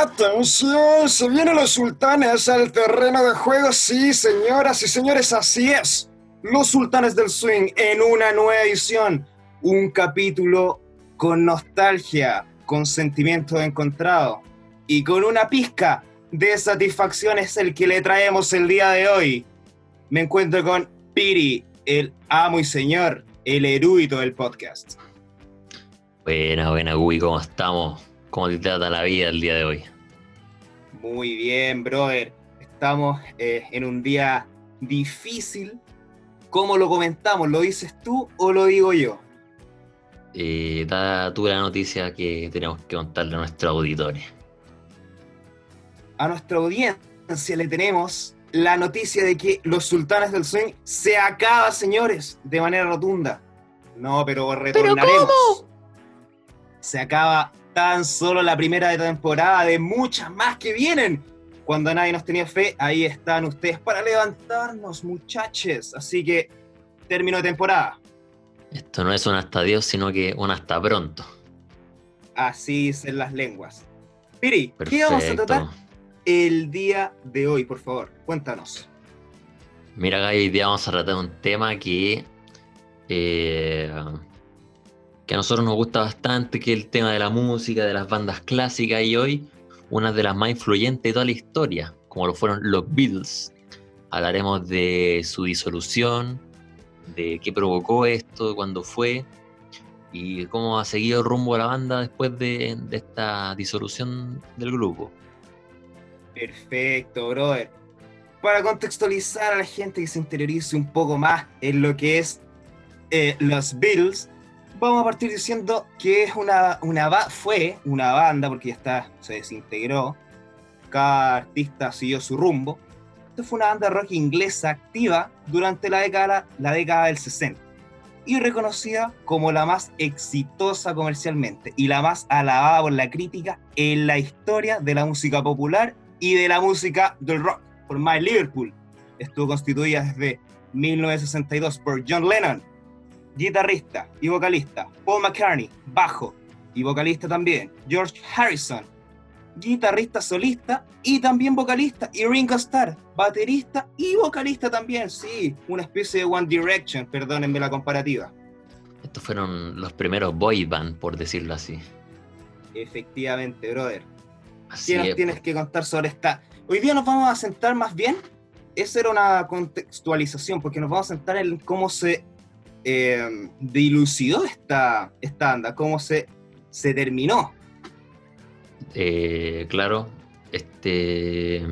Atención, se vienen los sultanes al terreno de juego. Sí, señoras y señores, así es. Los sultanes del swing en una nueva edición. Un capítulo con nostalgia, con sentimiento encontrado y con una pizca de satisfacción es el que le traemos el día de hoy. Me encuentro con Piri, el amo y señor, el erudito del podcast. Buena, buena, Gui, ¿cómo estamos? ¿Cómo te trata la vida el día de hoy? Muy bien, brother. Estamos eh, en un día difícil. ¿Cómo lo comentamos? ¿Lo dices tú o lo digo yo? Eh, da tú la noticia que tenemos que contarle a nuestros auditores. A nuestra audiencia le tenemos la noticia de que los sultanes del swing se acaba, señores, de manera rotunda. No, pero retornaremos. Se acaba tan solo la primera de temporada de muchas más que vienen. Cuando nadie nos tenía fe, ahí están ustedes para levantarnos, muchachos. Así que, término de temporada. Esto no es un hasta Dios, sino que un hasta pronto. Así dicen las lenguas. Piri, ¿qué vamos a tratar el día de hoy, por favor? Cuéntanos. Mira, Gaby, hoy día vamos a tratar un tema que eh, que a nosotros nos gusta bastante, que el tema de la música, de las bandas clásicas, y hoy una de las más influyentes de toda la historia, como lo fueron los Beatles. Hablaremos de su disolución, de qué provocó esto, cuándo fue, y cómo ha seguido rumbo de la banda después de, esta disolución del grupo. Perfecto, brother. Para contextualizar a la gente que se interiorice un poco más en lo que es eh, los Beatles, vamos a partir diciendo que es una, una fue una banda, porque ya está, se desintegró, cada artista siguió su rumbo. Esto fue una banda rock inglesa activa durante la década, la década del 60 y reconocida como la más exitosa comercialmente y la más alabada por la crítica en la historia de la música popular y de la música del rock por My Liverpool. Estuvo constituida desde 1962 por John Lennon, guitarrista y vocalista, Paul McCartney, bajo y vocalista también, George Harrison, guitarrista solista y también vocalista, y Ringo Starr, baterista y vocalista también, sí, una especie de One Direction, perdónenme la comparativa. Estos fueron los primeros boy band, por decirlo así. Efectivamente, brother. Así ¿Qué nos tienes pues. que contar sobre esta? Hoy día nos vamos a sentar más bien, esa era una contextualización, porque nos vamos a sentar en cómo se eh, dilucidó esta, esta anda? ¿Cómo se, se terminó? Eh, claro, este.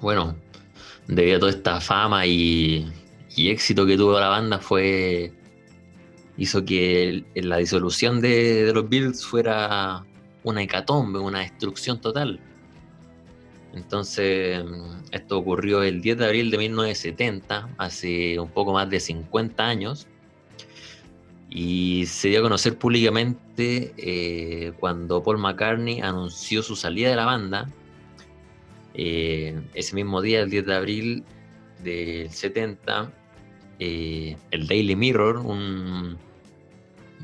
Bueno, debido a toda esta fama y, éxito que tuvo la banda, fue. hizo que la disolución de, los Beatles fuera una hecatombe, una destrucción total. Entonces, esto ocurrió el 10 de abril de 1970, hace un poco más de 50 años, y se dio a conocer públicamente eh, cuando Paul McCartney anunció su salida de la banda. Eh, ese mismo día, el 10 de abril del 70, eh, el Daily Mirror, un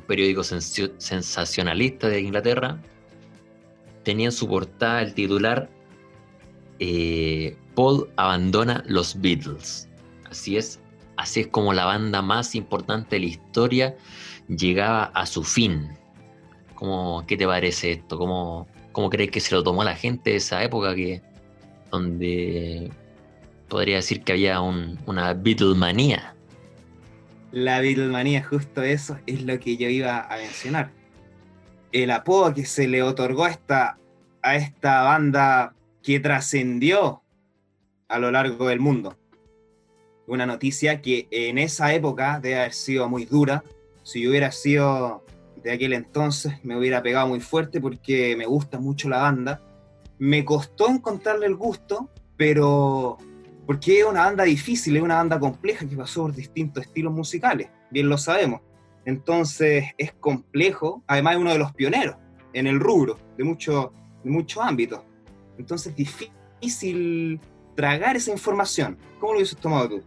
periódico sensacionalista de Inglaterra, tenía en su portada el titular eh, Paul abandona los Beatles. Así es, así es como la banda más importante de la historia llegaba a su fin. ¿Cómo, ¿Qué te parece esto? ¿Cómo, ¿Cómo crees que se lo tomó la gente de esa época que, donde podría decir que había una Beatlemanía? La Beatlemanía, justo eso es lo que yo iba a mencionar. El apodo que se le otorgó a esta, a esta banda que trascendió a lo largo del mundo. Una noticia que en esa época debe haber sido muy dura. Si yo hubiera sido de aquel entonces, me hubiera pegado muy fuerte porque me gusta mucho la banda. Me costó encontrarle el gusto, pero porque es una banda difícil, es una banda compleja que pasó por distintos estilos musicales, bien lo sabemos. Entonces es complejo, además es uno de los pioneros en el rubro de, mucho, de muchos ámbitos. Entonces, difícil tragar esa información. ¿Cómo lo hubieses tomado tú?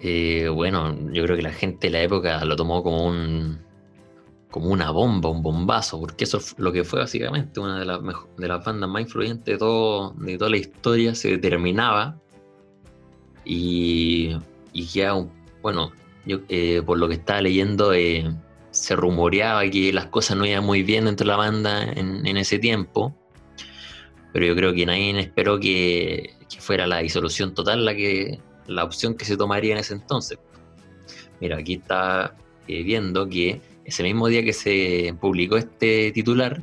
Eh, bueno, yo creo que la gente de la época lo tomó como un como una bomba, un bombazo, porque eso es lo que fue básicamente una de las, de las bandas más influyentes de, todo, de toda la historia, se determinaba y, y ya, bueno, yo eh, por lo que estaba leyendo, eh, se rumoreaba que las cosas no iban muy bien dentro de la banda en, ese tiempo, pero yo creo que nadie esperó que, fuera la disolución total la, que, la opción que se tomaría en ese entonces. Mira, aquí está eh, viendo que ese mismo día que se publicó este titular,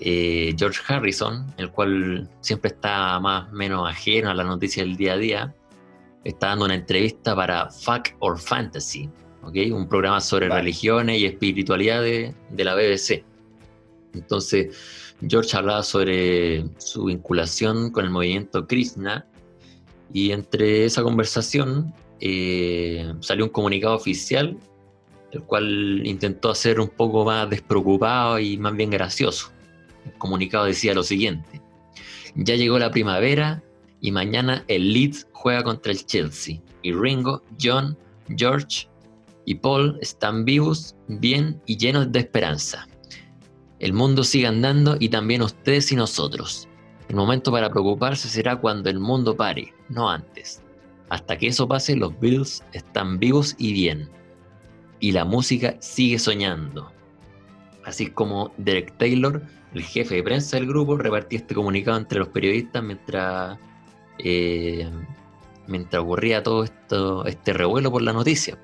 eh, George Harrison, el cual siempre está más o menos ajeno a las noticias del día a día, está dando una entrevista para Fuck or Fantasy, un programa sobre religiones y espiritualidad de, la BBC. Entonces, George hablaba sobre su vinculación con el movimiento Krishna y entre esa conversación eh, salió un comunicado oficial, el cual intentó hacer un poco más despreocupado y más bien gracioso. El comunicado decía lo siguiente, ya llegó la primavera y mañana el Leeds juega contra el Chelsea y Ringo, John, George y Paul están vivos, bien y llenos de esperanza. El mundo sigue andando y también ustedes y nosotros. El momento para preocuparse será cuando el mundo pare, no antes. Hasta que eso pase, los Bills están vivos y bien. Y la música sigue soñando. Así como Derek Taylor, el jefe de prensa del grupo, repartía este comunicado entre los periodistas mientras, eh, mientras ocurría todo esto, este revuelo por la noticia.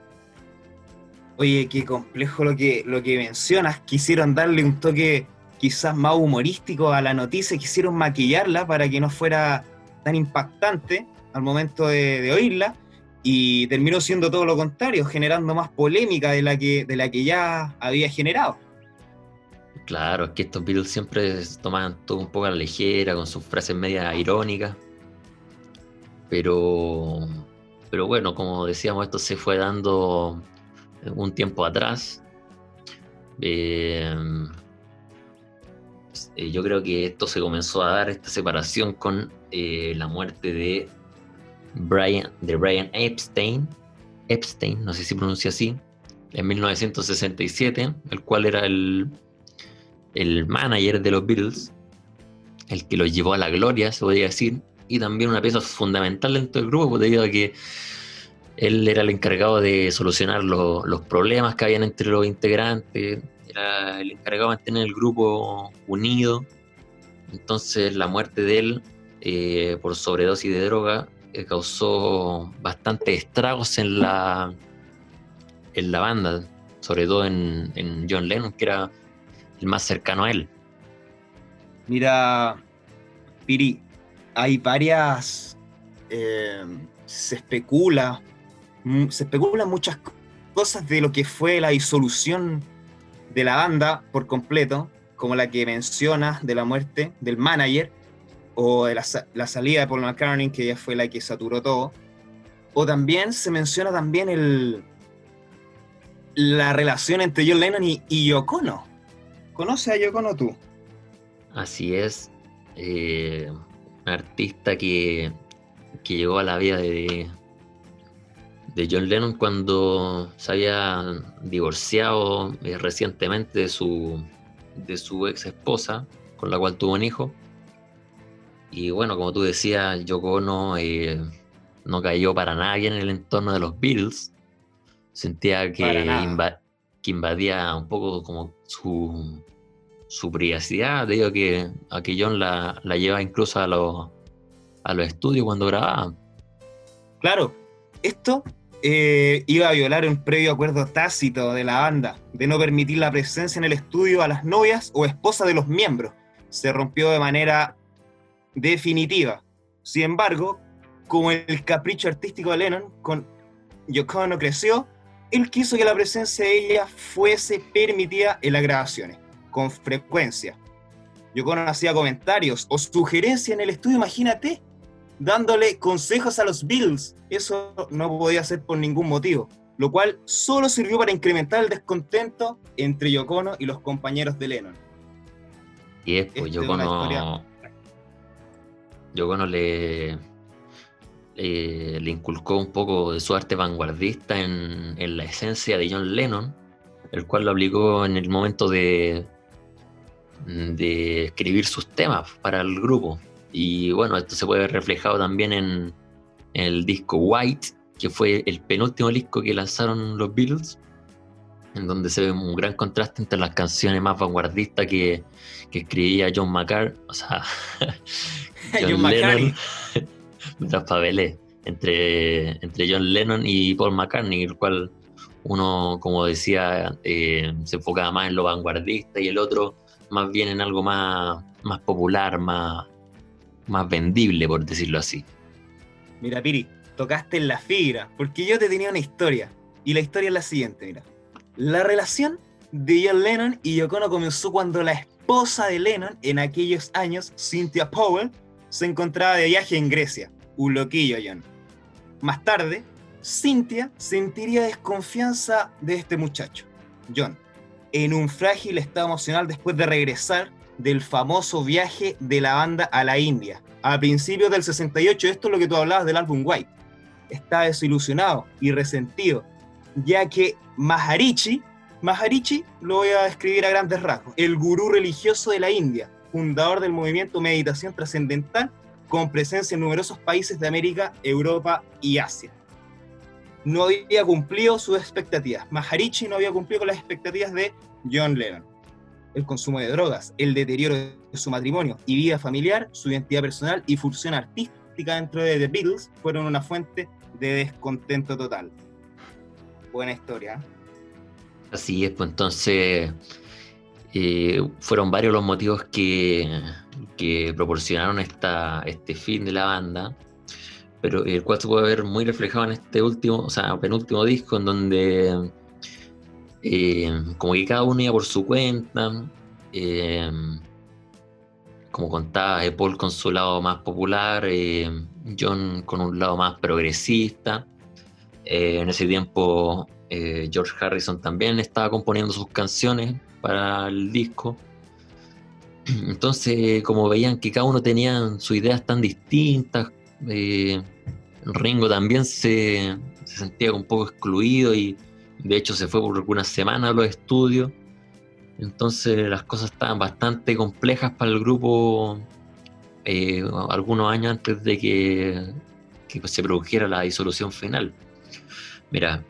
Oye, qué complejo lo que, lo que mencionas. Quisieron darle un toque quizás más humorístico a la noticia, quisieron maquillarla para que no fuera tan impactante al momento de, oírla y terminó siendo todo lo contrario, generando más polémica de la que, de la que ya había generado. Claro, es que estos Beatles siempre tomaban todo un poco a la ligera, con sus frases media irónicas. Pero, pero bueno, como decíamos, esto se fue dando un tiempo atrás. Eh, eh, yo creo que esto se comenzó a dar, esta separación con eh, la muerte de Brian, de Brian Epstein, Epstein, no sé si pronuncia así, en 1967, el cual era el, el manager de los Beatles, el que los llevó a la gloria, se podría decir, y también una pieza fundamental dentro del grupo, debido a que él era el encargado de solucionar los problemas que habían entre los integrantes, era el encargado de mantener el grupo unido. Entonces la muerte de él eh, por sobredosis de droga eh, causó bastantes estragos en la, en la banda, sobre todo en, John Lennon, que era el más cercano a él. Mira, Piri, hay varias, eh, se especula se especulan muchas cosas de lo que fue la disolución de la banda por completo, como la que mencionas de la muerte del manager, o de la, salida de Paul McCartney, que ya fue la que saturó todo. O también se menciona también el, la relación entre John Lennon y, y Yoko Ono. ¿Conoces a Yoko Ono tú? Así es. Eh, artista que, que llegó a la vida de, de John Lennon cuando se había divorciado eh, recientemente de su, de su ex esposa, con la cual tuvo un hijo. Y bueno, como tú decías, Yoko Ono eh, no cayó para nadie en el entorno de los Beatles. Sentía que, que invadía un poco como su, su privacidad, digo que a que John la, la lleva incluso a los, a los estudios cuando grababa. Claro, esto eh, iba a violar un previo acuerdo tácito de la banda de no permitir la presencia en el estudio a las novias o esposas de los miembros. Se rompió de manera definitiva. Sin embargo, como el capricho artístico de Lennon con Yoko Ono creció, él quiso que la presencia de ella fuese permitida en las grabaciones, con frecuencia. Yoko Ono hacía comentarios o sugerencias en el estudio, imagínate, dándole consejos a los Bills. Eso no podía ser por ningún motivo, lo cual solo sirvió para incrementar el descontento entre Yocono y los compañeros de Lennon. Y es, pues Yocono, Yocono le, le inculcó un poco de su arte vanguardista en, en la esencia de John Lennon, el cual lo aplicó en el momento de, de escribir sus temas para el grupo. Y bueno, esto se puede ver reflejado también en, el disco White, que fue el penúltimo disco que lanzaron los Beatles, en donde se ve un gran contraste entre las canciones más vanguardistas que, que escribía John McCartney, o sea, John, Lennon, entre, entre John Lennon y Paul McCartney, el cual uno, como decía, eh, se enfocaba más en lo vanguardista y el otro más bien en algo más, más popular, más, más vendible, por decirlo así. Mira, Piri, tocaste en la fibra, porque yo te tenía una historia. Y la historia es la siguiente, mira. La relación de John Lennon y Yoko Ono comenzó cuando la esposa de Lennon en aquellos años, Cynthia Powell, se encontraba de viaje en Grecia. Un loquillo, John. Más tarde, Cynthia sentiría desconfianza de este muchacho, John, en un frágil estado emocional después de regresar del famoso viaje de la banda a la India. A principios del 68, esto es lo que tú hablabas del álbum White. Está desilusionado y resentido, ya que Maharishi, Maharishi lo voy a describir a grandes rasgos, el gurú religioso de la India, fundador del movimiento Meditación Trascendental, con presencia en numerosos países de América, Europa y Asia. No había cumplido sus expectativas. Maharishi no había cumplido con las expectativas de John Lennon el consumo de drogas, el deterioro de su matrimonio y vida familiar, su identidad personal y función artística dentro de The Beatles fueron una fuente de descontento total. Buena historia. ¿eh? Así es, pues entonces eh, fueron varios los motivos que, que proporcionaron esta, este fin de la banda, pero el cual se puede ver muy reflejado en este último, o sea, penúltimo disco, en donde eh, como que cada uno iba por su cuenta. Eh, como contaba, eh, Paul con su lado más popular, John con un lado más progresista. en ese tiempo, George Harrison también estaba componiendo sus canciones para el disco. Entonces, como veían que cada uno tenía sus ideas tan distintas, Ringo también se, se, sentía un poco excluido y de hecho, se fue por algunas semanas a los estudios. Entonces las cosas estaban bastante complejas para el grupo eh, algunos años antes de que, se produjera la disolución final. Mira,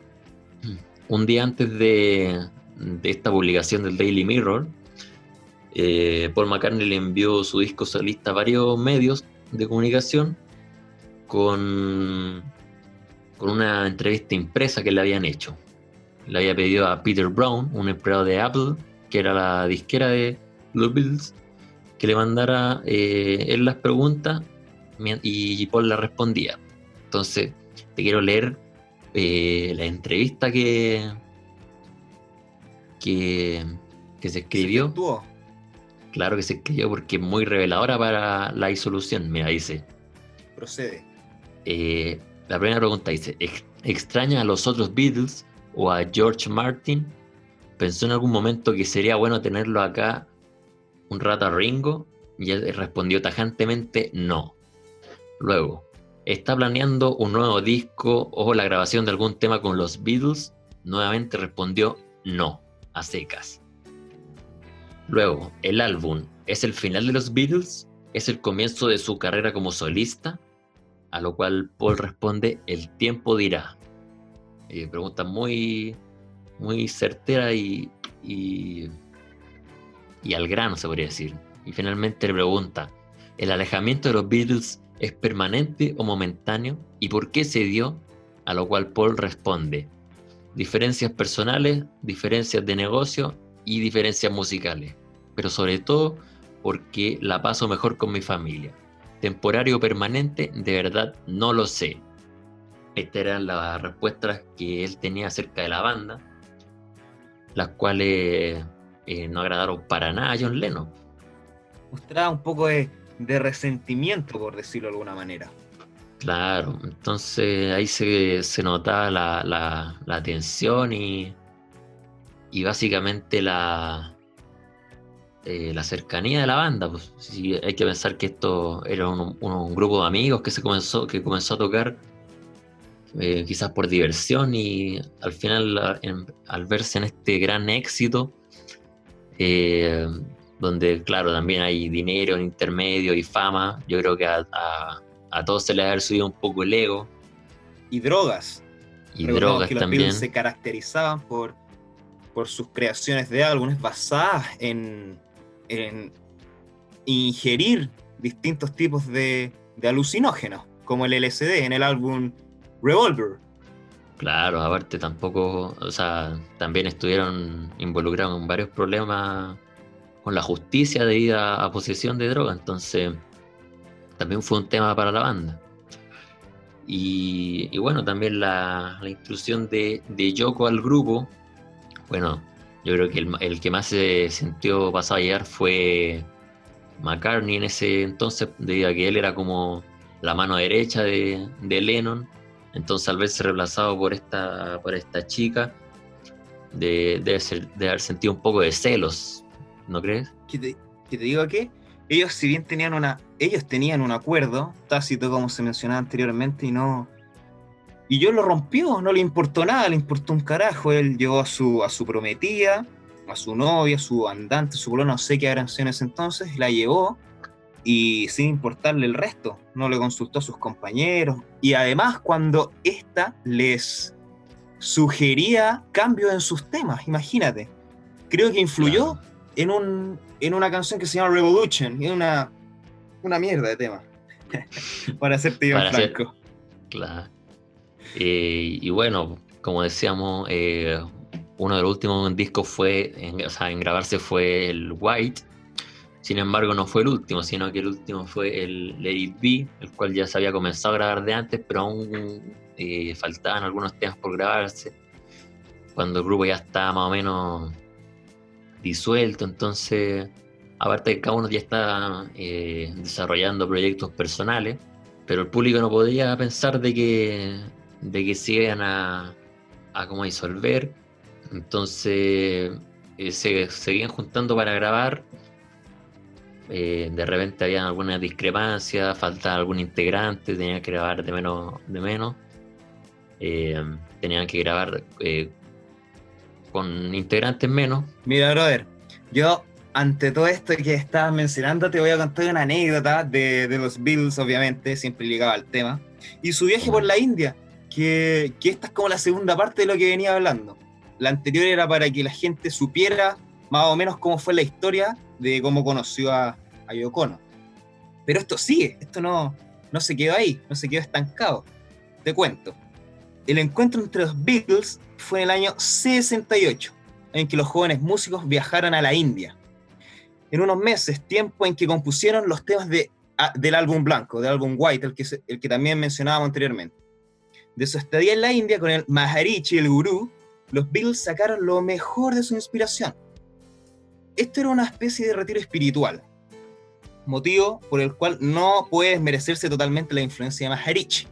un día antes de, esta publicación del Daily Mirror, eh, Paul McCartney le envió su disco solista a varios medios de comunicación con una entrevista impresa que le habían hecho le había pedido a Peter Brown, un empleado de Apple, que era la disquera de los Beatles, que le mandara eh, él las preguntas y Paul la respondía. Entonces, te quiero leer eh, la entrevista que, que, se escribió. claro que se escribió porque es muy reveladora para la disolución. Mira, dice. Procede. Eh, la primera pregunta dice: ¿Extraña a los otros Beatles o a George Martin, pensó en algún momento que sería bueno tenerlo acá un rato a Ringo y él respondió tajantemente no. Luego, ¿está planeando un nuevo disco o la grabación de algún tema con los Beatles? Nuevamente respondió no, a secas. Luego, ¿el álbum es el final de los Beatles? ¿Es el comienzo de su carrera como solista? A lo cual Paul responde, el tiempo dirá. Eh, pregunta muy, muy certera y, y, al grano, se podría decir. Y finalmente le pregunta, ¿el alejamiento de los Beatles es permanente o momentáneo? ¿Y por qué se dio? A lo cual Paul responde, diferencias personales, diferencias de negocio y diferencias musicales, pero sobre todo porque la paso mejor con mi familia. Temporario o permanente, de verdad no lo sé. Estas eran las respuestas que él tenía acerca de la banda, las cuales eh, no agradaron para nada a John Lennon. Mostraba un poco de, resentimiento, por decirlo de alguna manera. Claro, entonces ahí se, notaba la, tensión y, y básicamente la, eh, la cercanía de la banda. Pues, hay que pensar que esto era un, un, grupo de amigos que se comenzó, que comenzó a tocar eh, quizás por diversión y al final al verse en este gran éxito, eh, donde claro, también hay dinero en intermedio y fama, yo creo que a, todos se les ha subido un poco el ego. Y drogas. Y drogas que también. se caracterizaban por, por sus creaciones de álbumes basadas en, en ingerir distintos tipos de, de alucinógenos, como el LSD en el álbum Revolver. Claro, aparte tampoco, o sea, también estuvieron involucrados en varios problemas con la justicia debido a, posesión de droga, entonces también fue un tema para la banda. Y, bueno, también la, la de, de, Yoko al grupo, bueno, yo creo que el, el que más se sintió pasado a llegar fue McCartney en ese entonces, debido a que él era como la mano derecha de, de Lennon entonces, al verse reemplazado por esta, por esta chica, de, debe, ser, haber sentido un poco de celos, ¿no crees? ¿Qué te, te digo que ellos, si bien tenían una, ellos tenían un acuerdo tácito, como se mencionaba anteriormente, y no. Y yo lo rompió, no le importó nada, le importó un carajo. Él llevó a su, a su prometida, a su novia, a su andante, su boludo, no sé qué eran en ese entonces, la llevó y sin importarle el resto, no le consultó a sus compañeros. Y además cuando ésta les sugería cambios en sus temas, imagínate. Creo que influyó en, un, en una canción que se llama Revolution, y una, una mierda de tema. Para hacerte yo franco. Claro. Eh, y bueno, como decíamos, eh, uno de los últimos discos fue, o sea, en grabarse fue el White, sin embargo, no fue el último, sino que el último fue el It Be, el cual ya se había comenzado a grabar de antes, pero aún eh, faltaban algunos temas por grabarse. Cuando el grupo ya estaba más o menos disuelto, entonces, aparte que cada uno ya está eh, desarrollando proyectos personales, pero el público no podía pensar de que, de que se iban a, a como disolver. Entonces, eh, se seguían juntando para grabar eh, de repente había alguna discrepancia, faltaba algún integrante, tenía que grabar de menos, de menos. Eh, tenían que grabar eh, con integrantes menos. Mira, brother, yo ante todo esto que estabas mencionando, te voy a contar una anécdota de, los Bills, obviamente, siempre ligaba al tema, y su viaje por la India, que, que esta es como la segunda parte de lo que venía hablando. La anterior era para que la gente supiera más o menos cómo fue la historia de cómo conoció a, a Yoko Pero esto sigue, esto no, no se quedó ahí, no se quedó estancado. Te cuento. El encuentro entre los Beatles fue en el año 68, en que los jóvenes músicos viajaron a la India. En unos meses, tiempo en que compusieron los temas de, del álbum blanco, del álbum White, el que, el que también mencionábamos anteriormente. De su estadía en la India con el Maharishi el Gurú, los Beatles sacaron lo mejor de su inspiración esto era una especie de retiro espiritual, motivo por el cual no puede merecerse totalmente la influencia de Maharishi.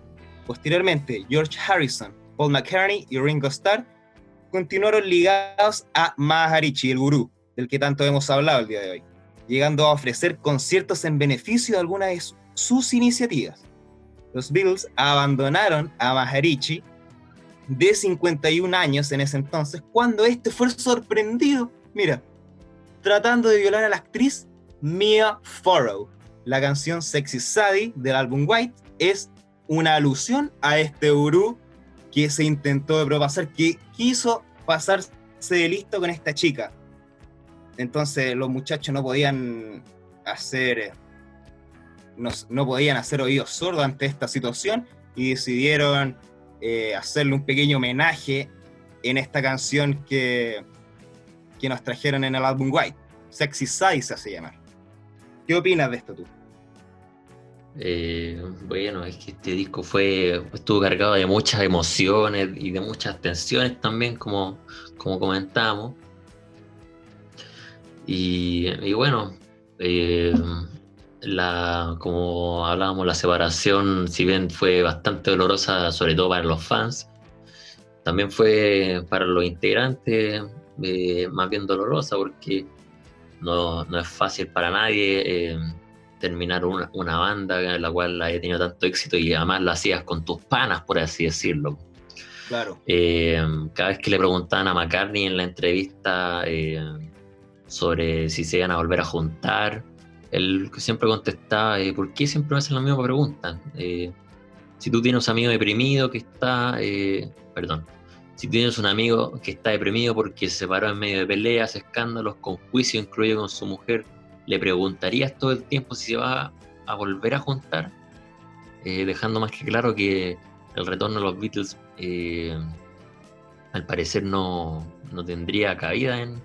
Posteriormente, George Harrison, Paul McCartney y Ringo Starr continuaron ligados a Maharishi, el gurú, del que tanto hemos hablado el día de hoy, llegando a ofrecer conciertos en beneficio de algunas de sus iniciativas. Los Beatles abandonaron a Maharishi de 51 años en ese entonces, cuando este fue sorprendido, mira, tratando de violar a la actriz Mia Farrow. La canción Sexy Sadie del álbum White es una alusión a este gurú que se intentó de propasar, que quiso pasarse de listo con esta chica. Entonces los muchachos no podían hacer no, no podían hacer oídos sordos ante esta situación y decidieron eh, hacerle un pequeño homenaje en esta canción que, que nos trajeron en el álbum White. Sexy Size se hace llamar. ¿Qué opinas de esto tú? Eh, bueno, es que este disco fue estuvo cargado de muchas emociones y de muchas tensiones también, como, como comentamos. Y, bueno, eh, la, como hablábamos, la separación, si bien fue bastante dolorosa, sobre todo para los fans, también fue para los integrantes eh, más bien dolorosa porque no, es fácil para nadie eh, terminar una, una, banda en la cual haya tenido tanto éxito y además la hacías con tus panas, por así decirlo. Claro. Eh, cada vez que le preguntaban a McCartney en la entrevista eh, sobre si se iban a volver a juntar, él siempre contestaba, ¿por qué siempre me hacen la misma pregunta? si tú tienes un amigo deprimido que está, perdón, si tienes un amigo que está deprimido porque se separó en medio de peleas, escándalos, con juicio incluido con su mujer, ¿le preguntarías todo el tiempo si se va a volver a juntar? Eh, dejando más que claro que el retorno de los Beatles eh, al parecer no, tendría cabida en,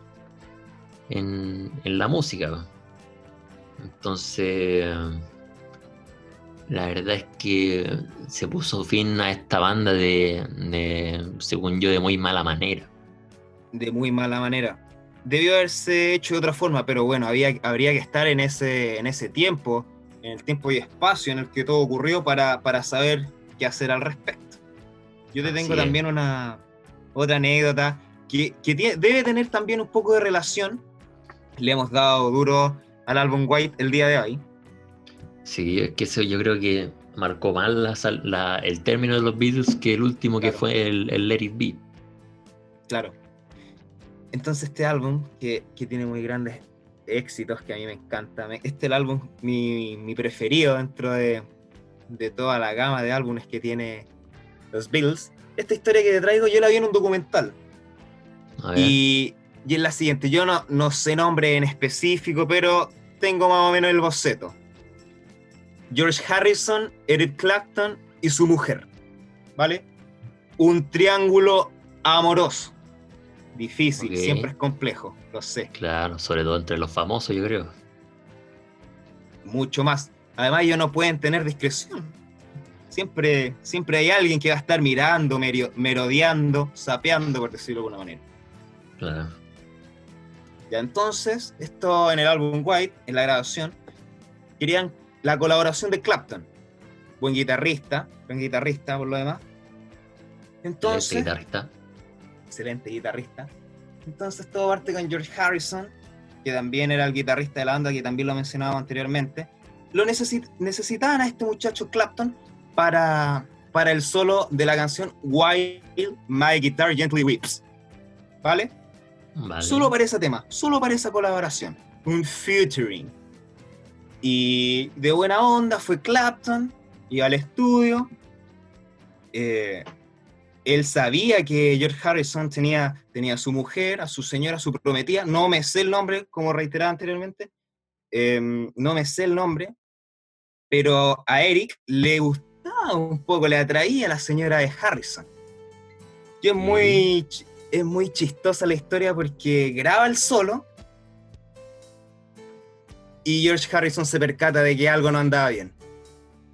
en, en la música. Entonces la verdad es que se puso fin a esta banda de, según yo, de muy mala manera. De muy mala manera. Debió haberse hecho de otra forma, pero bueno, había, habría que estar en ese, en ese tiempo, en el tiempo y espacio en el que todo ocurrió para, para saber qué hacer al respecto. Yo te tengo también una otra anécdota que, que debe tener también un poco de relación. Le hemos dado duro al álbum White el día de hoy Sí, es que eso yo creo que marcó más la, el término de los Beatles que el último que fue el, el, Let It Be. Claro. Entonces este álbum, que, tiene muy grandes éxitos, que a mí me encanta, este es el álbum mi, mi preferido dentro de, de, toda la gama de álbumes que tiene los Beatles. Esta historia que te traigo yo la vi en un documental. Y, y es la siguiente, yo no, no sé nombre en específico, pero tengo más o menos el boceto George Harrison, Eric Clapton y su mujer. ¿Vale? Un triángulo amoroso. Difícil, siempre es complejo, lo sé. Claro, sobre todo entre los famosos, yo creo. Mucho más. Además, ellos no pueden tener discreción. Siempre, siempre hay alguien que va a estar mirando, merodeando, sapeando, por decirlo de alguna manera. Claro. Ya entonces, esto en el álbum White, en la grabación, querían la colaboración de Clapton. Buen guitarrista, buen guitarrista por lo demás. Entonces, excelente guitarrista. Excelente guitarrista. Entonces todo parte con George Harrison, que también era el guitarrista de la banda, que también lo mencionaba anteriormente. Lo necesitaban a este muchacho Clapton para, para el solo de la canción While My Guitar Gently Weeps. ¿Vale? Vale. Solo para ese tema, solo para esa colaboración. Un featuring y de buena onda fue Clapton, iba al estudio. Eh, él sabía que George Harrison tenía, tenía a su mujer, a su señora, a su prometida. No me sé el nombre, como reiteraba anteriormente. Em, no me sé el nombre. Pero a Eric le gustaba un poco, le atraía a la señora de Harrison. Y es muy, es muy chistosa la historia porque graba el solo y George Harrison se percata de que algo no andaba bien.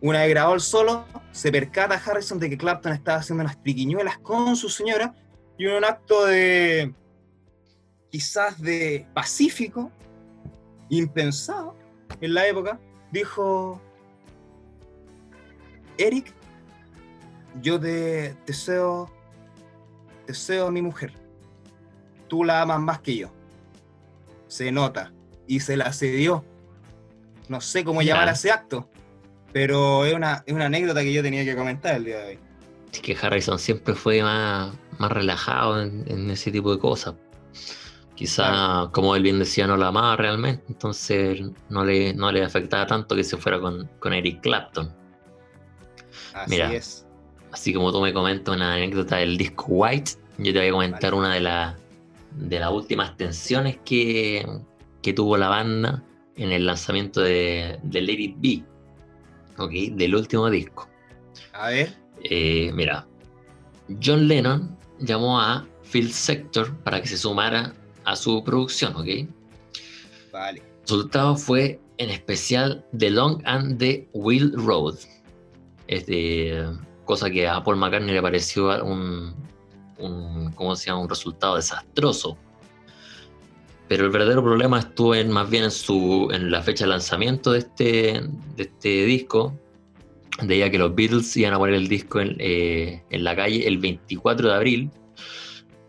Una vez grabó el solo, se percata Harrison de que Clapton estaba haciendo unas triquiñuelas con su señora y en un acto de quizás de pacífico, impensado en la época, dijo, Eric, yo te deseo, deseo a mi mujer. Tú la amas más que yo. Se nota. Y se la cedió no sé cómo llamar a ese acto, pero es una, es una anécdota que yo tenía que comentar el día de hoy. Es que Harrison siempre fue más, más relajado en, ese tipo de cosas. Quizá, como él bien decía, no la amaba realmente, entonces no le, no le afectaba tanto que se fuera con, Eric Clapton. Así Mira, es. Así como tú me comentas una anécdota del disco White, yo te voy a comentar una de, la, de las últimas tensiones que, que tuvo la banda en el lanzamiento de, de Let It Be, del último disco. A ver. Eh, mira, John Lennon llamó a Phil Sector para que se sumara a su producción, ¿ok? Vale. El resultado fue en especial The Long and the Will Road. Este, cosa que a Paul McCartney le pareció un, un, ¿cómo se llama? un resultado desastroso pero el verdadero problema estuvo en, más bien en, su, en la fecha de lanzamiento de este, de este disco. Decía que los Beatles iban a poner el disco en, eh, en la calle el 24 de abril,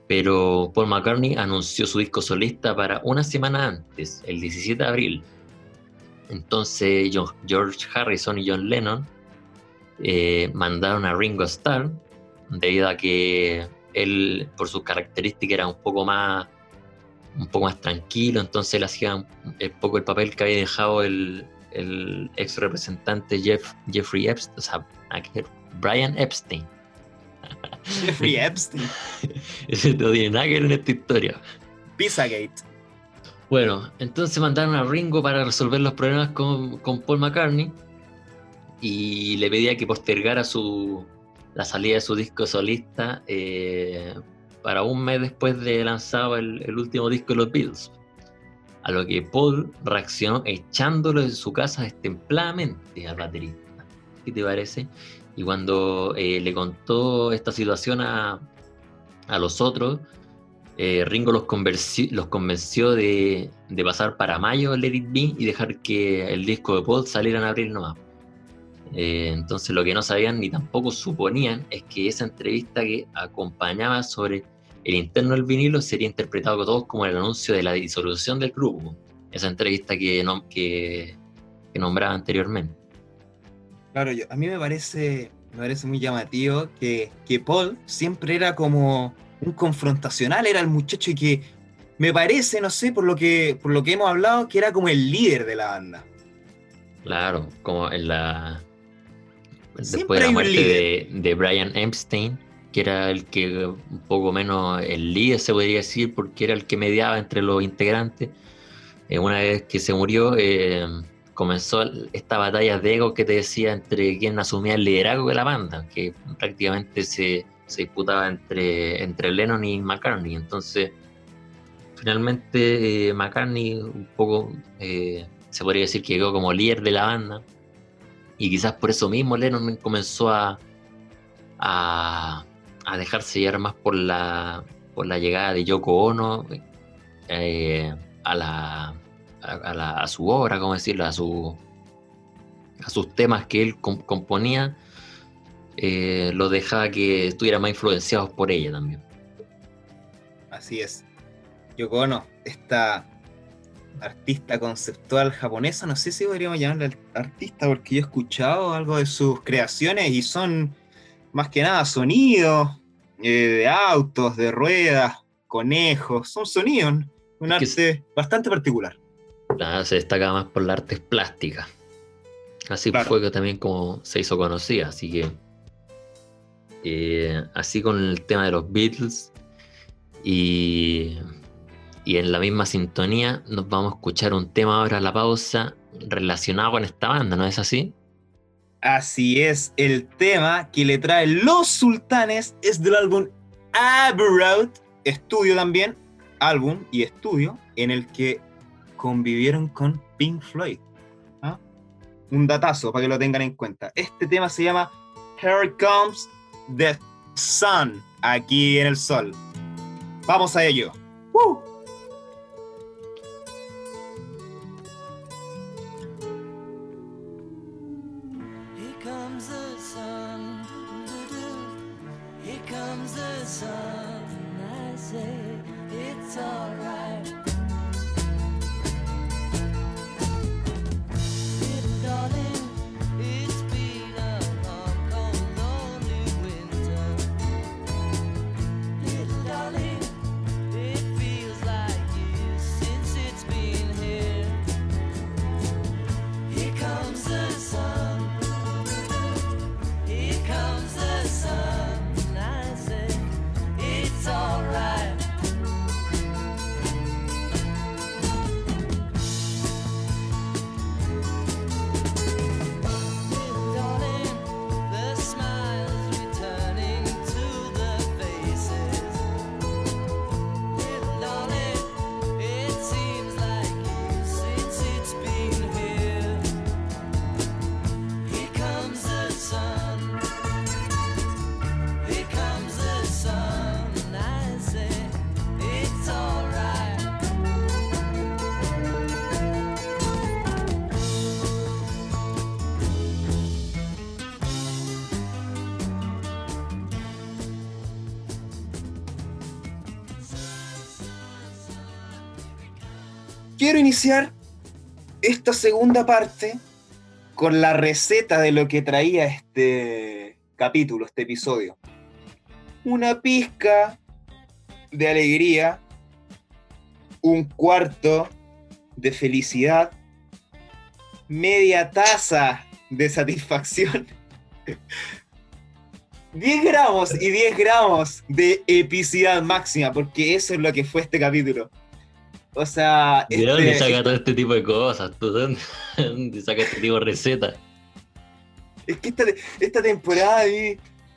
pero Paul McCartney anunció su disco solista para una semana antes, el 17 de abril. Entonces George Harrison y John Lennon eh, mandaron a Ringo Starr, debido a que él, por sus características, era un poco más un poco más tranquilo, entonces él hacía un poco el papel que había dejado el, ex representante Jeff, Jeffrey Epstein, o sea, Brian Epstein. Jeffrey Epstein. Ese no tiene nada que ver en esta historia. Pizzagate. Bueno, entonces mandaron a Ringo para resolver los problemas con, con Paul McCartney y le pedía que postergara su, la salida de su disco solista eh, para un mes después de lanzado el, último disco de los Beatles. A lo que Paul reaccionó echándolo de su casa destempladamente al baterista. ¿Qué te parece? Y cuando eh, le contó esta situación a, a los otros, eh, Ringo los, convenció de, de, pasar para mayo el Let It y dejar que el disco de Paul saliera en abril nomás. Eh, entonces lo que no sabían ni tampoco suponían es que esa entrevista que acompañaba sobre el interno del vinilo sería interpretado todos como el anuncio de la disolución del grupo. Esa entrevista que, que, nombraba anteriormente. Claro, yo, a mí me parece, me parece muy llamativo que, que Paul siempre era como un confrontacional, era el muchacho que me parece, no sé, por lo que, por lo que hemos hablado, que era como el líder de la banda. Claro, como en la, después de la muerte de, Brian Epstein, que era el que un poco menos el líder se podría decir, porque era el que mediaba entre los integrantes. Eh, una vez que se murió, eh, comenzó esta batalla de ego que te decía entre quién asumía el liderazgo de la banda, que prácticamente se, disputaba entre, entre Lennon y McCartney. Entonces, finalmente eh, McCartney un poco se podría decir que quedó como líder de la banda y quizás por eso mismo Lennon comenzó a, a, dejarse llevar más por la, por la llegada de Yoko Ono eh, a, la, a, su obra, como decirlo, a, su, a sus temas que él componía, eh, lo dejaba que estuvieran más influenciados por ella también. Así es. Yoko Ono, esta artista conceptual japonesa, no sé si podríamos llamarle artista porque yo he escuchado algo de sus creaciones y son más que nada sonidos eh, de autos, de ruedas, conejos, son sonidos, un arte bastante particular. se destaca más por las artes plásticas. Así fue que también como se hizo conocida, así que eh, así con el tema de los Beatles y y en la misma sintonía nos vamos a escuchar un tema ahora a la pausa relacionado con esta banda, ¿no es así? Así es, el tema que le trae Los Sultanes es del álbum Abbey Road, estudio también, álbum y estudio en el que convivieron con Pink Floyd. ¿ah? Un datazo para que lo tengan en cuenta. Este tema se llama Here Comes the Sun, aquí en el sol. Vamos a ello. Quiero iniciar esta segunda parte, con la receta de lo que traía este capítulo, este episodio. Una pizca de alegría, un cuarto de felicidad, media taza de satisfacción, 10 gramos y 10 gramos de epicidad máxima, porque eso es lo que fue este capítulo. O sea. ¿De dónde este, saca todo este tipo de cosas? ¿Tú dónde, saca este tipo de receta? Es que esta, esta temporada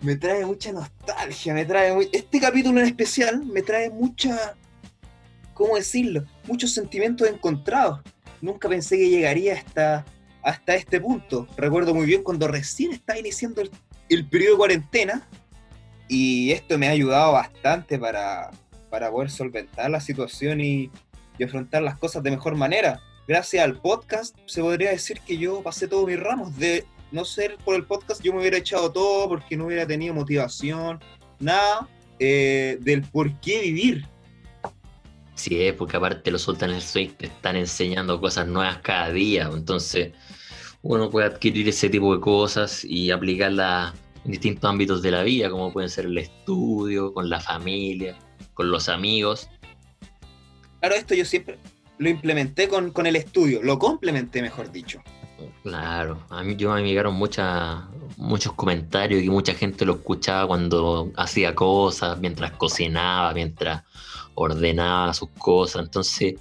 me trae mucha nostalgia, me trae este capítulo en especial me trae mucha, ¿cómo decirlo? Muchos sentimientos encontrados. Nunca pensé que llegaría hasta, hasta este punto. Recuerdo muy bien cuando recién estaba iniciando el, el periodo de cuarentena y esto me ha ayudado bastante para, para poder solventar la situación y, y afrontar las cosas de mejor manera. Gracias al podcast se podría decir que yo pasé todos mis ramos. De no ser por el podcast yo me hubiera echado todo porque no hubiera tenido motivación, nada eh, del por qué vivir. Sí, es porque aparte los el Swing te están enseñando cosas nuevas cada día, entonces uno puede adquirir ese tipo de cosas y aplicarlas en distintos ámbitos de la vida, como pueden ser el estudio, con la familia, con los amigos, Claro, esto yo siempre lo implementé con, el estudio, lo complementé, mejor dicho. Claro, a mí yo me llegaron muchos comentarios y mucha gente lo escuchaba cuando hacía cosas, mientras cocinaba, mientras ordenaba sus cosas. Entonces,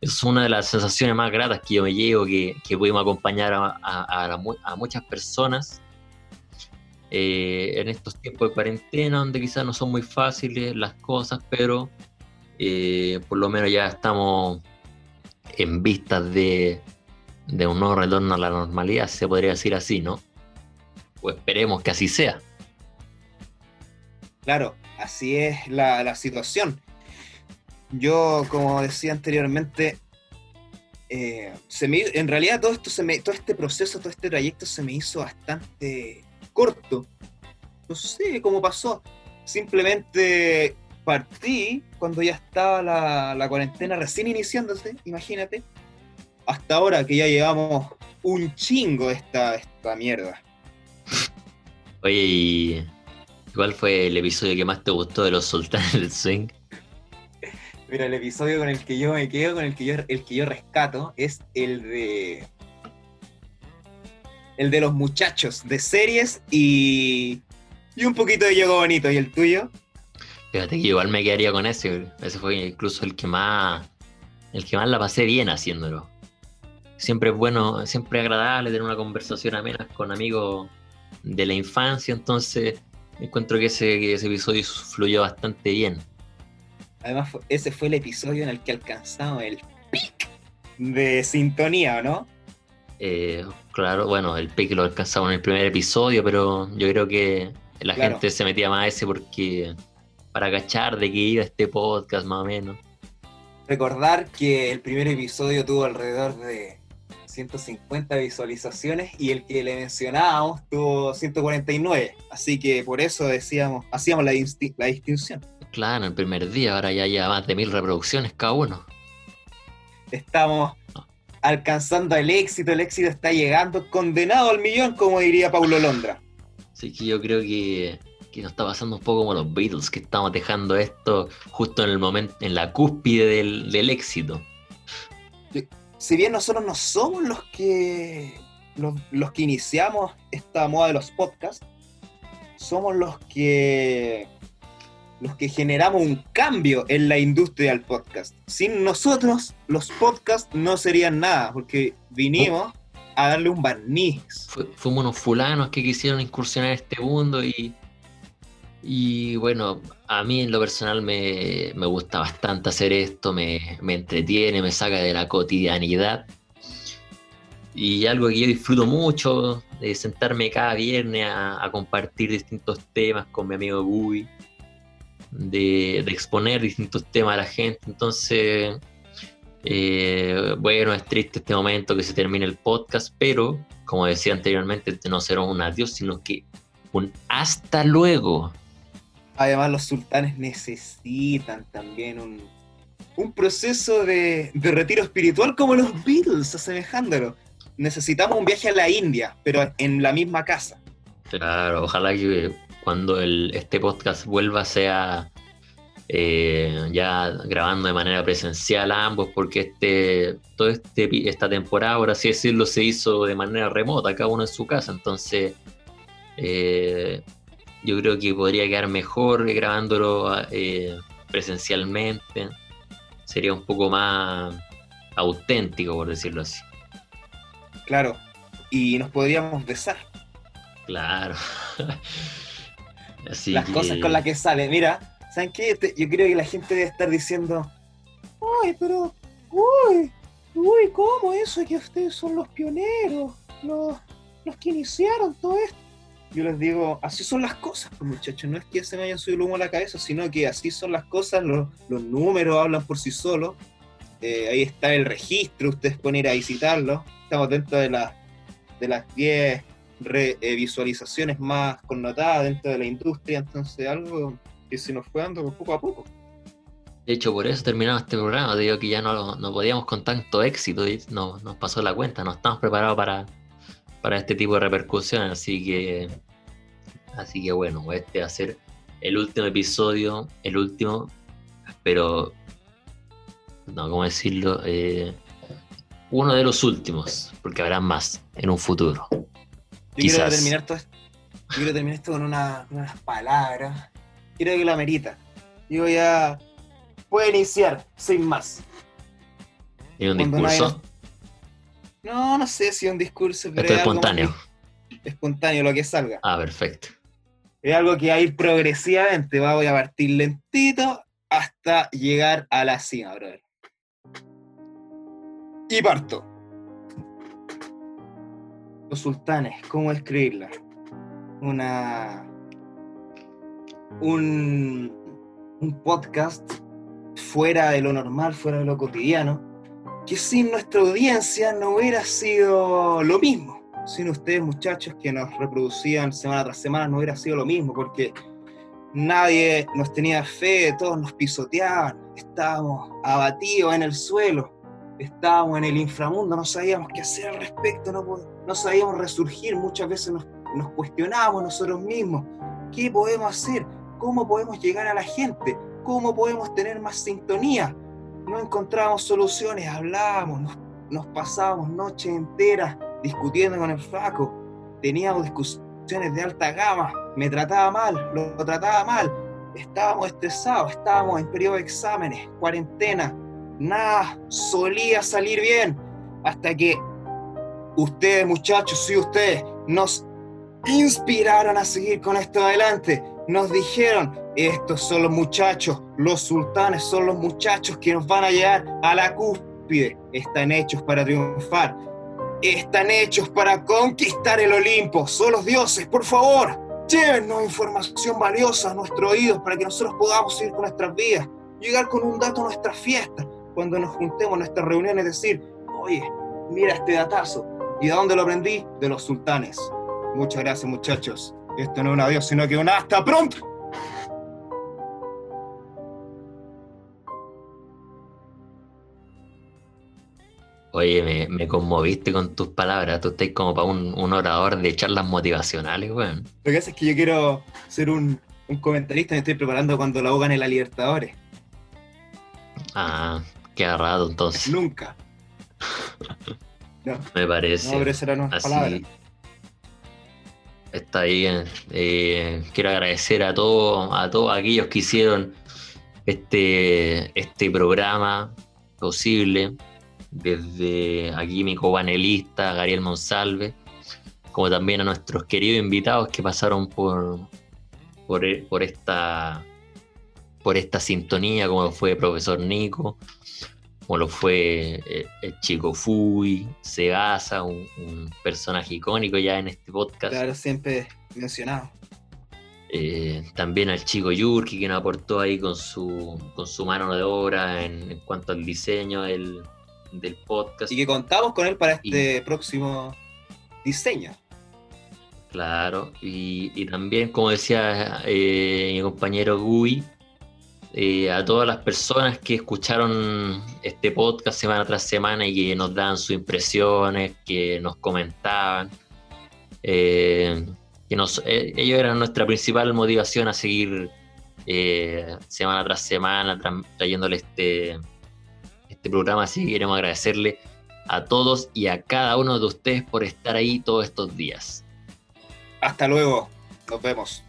es una de las sensaciones más gratas que yo me llevo, que, que pudimos acompañar a, muchas personas eh, en estos tiempos de cuarentena, donde quizás no son muy fáciles las cosas, pero eh, por lo menos ya estamos en vistas de, un nuevo retorno a la normalidad, se podría decir así, ¿no? Pues esperemos que así sea. Claro, así es la, situación. Yo, como decía anteriormente, eh, en realidad todo esto se me, todo este proceso, todo este trayecto se me hizo bastante corto. No sé cómo pasó. Simplemente partí cuando ya estaba la, cuarentena recién iniciándose, imagínate, hasta ahora que ya llevamos un chingo de esta, esta mierda. Oye, ¿y cuál fue el episodio que más te gustó de los sultanes del swing? Mira, el episodio con el que yo me quedo, con el que yo, el que yo rescato, es el de. El de los muchachos de series y. Y un poquito de Yogo Bonito. ¿Y el tuyo? Fíjate que igual me quedaría con ese. Ese fue incluso el que más. El que más la pasé bien haciéndolo. Siempre es bueno, siempre es agradable tener una conversación amena con amigos de la infancia. Entonces, encuentro que ese, ese episodio fluyó bastante bien. Además, ese fue el episodio en el que alcanzamos el pic de sintonía, ¿no? Eh, claro, bueno, el pic lo alcanzamos en el primer episodio, pero yo creo que la gente se metía más a ese porque para cachar de qué iba este podcast más o menos. Recordar que el primer episodio tuvo alrededor de 150 visualizaciones y el que le mencionábamos tuvo 149. Así que por eso decíamos, hacíamos la, la distinción. Claro, el primer día, ahora ya lleva más de mil reproducciones cada uno. Estamos alcanzando el éxito, el éxito está llegando, condenado al millón, como diría Paulo Londra. Así que yo creo que que nos está pasando un poco como los Beatles, que estamos dejando esto justo en el momento, en la cúspide del, éxito. Si bien nosotros no somos los que los, que iniciamos esta moda de los podcasts, somos los que los que generamos un cambio en la industria del podcast. Sin nosotros, los podcasts no serían nada, porque vinimos a darle un barniz. fuimos unos fulanos que quisieron incursionar en este mundo y y bueno, a mí en lo personal me, gusta bastante hacer esto, me, entretiene, me saca de la cotidianidad. Y algo que yo disfruto mucho, de sentarme cada viernes a, compartir distintos temas con mi amigo Guy, de, exponer distintos temas a la gente. Entonces, eh, bueno, es triste este momento que se termine el podcast, pero como decía anteriormente, no será un adiós, sino que un hasta luego. Además, los sultanes necesitan también un, un proceso de, de retiro espiritual como los Beatles, asemejándolo. Necesitamos un viaje a la India, pero en la misma casa. Claro, ojalá que cuando este podcast vuelva sea eh, ya grabando de manera presencial a ambos, porque este, toda este, esta temporada, por así decirlo, se hizo de manera remota, cada uno en su casa, entonces eh, yo creo que podría quedar mejor grabándolo eh, presencialmente, sería un poco más auténtico, por decirlo así. Claro, y nos podríamos besar. Claro. las cosas con las que sale. Mira, ¿saben qué? Yo creo que la gente debe estar diciendo, uy, pero, uy, uy, ¿cómo eso? Que ustedes son los pioneros, los, los que iniciaron todo esto. Yo les digo, así son las cosas, pues muchachos, no es que se me hayan subido el humo a la cabeza, sino que así son las cosas, los, números hablan por sí solos, eh, ahí está el registro, ustedes pueden ir a visitarlo, estamos dentro de, la, de las 10 eh, visualizaciones más connotadas dentro de la industria, entonces algo que se nos fue dando poco a poco. De hecho, por eso terminamos este programa, digo que ya no, no podíamos con tanto éxito y no, nos pasó la cuenta, no estamos preparados para, para este tipo de repercusiones, así que así que bueno, este va a ser el último episodio, el último, pero no, ¿cómo decirlo? Eh, uno de los últimos, porque habrá más en un futuro. Yo quiero terminar todo esto, quiero terminar esto con unas palabras. Quiero que la merita. Digo ya. Puede iniciar, sin más. ¿Y un discurso? No, no sé si es un discurso, pero. Esto es espontáneo. Espontáneo, lo que salga. Ah, perfecto. Es algo que va a ir progresivamente. Voy a partir lentito hasta llegar a la cima, brother. Y parto. Los sultanes, ¿cómo escribirla? Una. Un, un podcast fuera de lo normal, fuera de lo cotidiano, que sin nuestra audiencia no hubiera sido lo mismo. Sin ustedes, muchachos, que nos reproducían semana tras semana, no hubiera sido lo mismo, porque nadie nos tenía fe, todos nos pisoteaban, estábamos abatidos en el suelo, estábamos en el inframundo, no sabíamos qué hacer al respecto, no, sabíamos resurgir, muchas veces nos, nos cuestionábamos nosotros mismos, ¿qué podemos hacer? ¿Cómo podemos llegar a la gente? ¿Cómo podemos tener más sintonía? No encontrábamos soluciones, hablábamos, nos, pasábamos noches enteras discutiendo con el flaco, teníamos discusiones de alta gama, me trataba mal, lo trataba mal, estábamos estresados, estábamos en periodo de exámenes, cuarentena, nada solía salir bien hasta que ustedes muchachos, sí ustedes, nos inspiraron a seguir con esto adelante. Nos dijeron, estos son los muchachos, los sultanes son los muchachos que nos van a llevar a la cúspide. Están hechos para triunfar. Están hechos para conquistar el Olimpo. Son los dioses, por favor. Llévennos información valiosa a nuestros oídos para que nosotros podamos seguir con nuestras vidas. Llegar con un dato a nuestras fiestas cuando nos juntemos en nuestras reuniones, decir, oye, mira este datazo. ¿Y de dónde lo aprendí? De los sultanes. Muchas gracias, muchachos. Esto no es un adiós, sino que un hasta pronto. Oye, me, conmoviste con tus palabras. Tú estás como para un, orador de charlas motivacionales, weón. Lo que pasa es que yo quiero ser un, un comentarista. Me estoy preparando cuando la ahogan en la Libertadores. Ah, qué agarrado entonces. Nunca. Me parece. No, así. Está bien. Eh, quiero agradecer a todos, a todos aquellos que hicieron este, este programa posible. Desde aquí mi copanelista, Gabriel Monsalve, como también a nuestros queridos invitados que pasaron por, por, por esta por esta sintonía, como fue el profesor Nico, como lo fue eh, el, chico Fui, Segasa, un, un, personaje icónico ya en este podcast. Claro, siempre mencionado. Eh, también al chico Yurki, que nos aportó ahí con su, con su mano de obra en, cuanto al diseño del, podcast. Y que contamos con él para este próximo diseño. Claro, y, también, como decía eh, mi compañero Gui, eh, a todas las personas que escucharon este podcast semana tras semana y que nos dan sus impresiones, que nos comentaban. Eh, que nos, ellos eran nuestra principal motivación a seguir semana tras semana trayéndole este, este programa. Así que queremos agradecerle a todos y a cada uno de ustedes por estar ahí todos estos días. Hasta luego, nos vemos.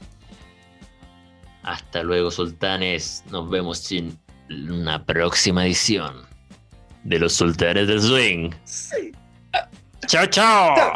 Hasta luego, sultanes. Nos vemos en una próxima edición de los sultanes del swing. Sí. chao. chao.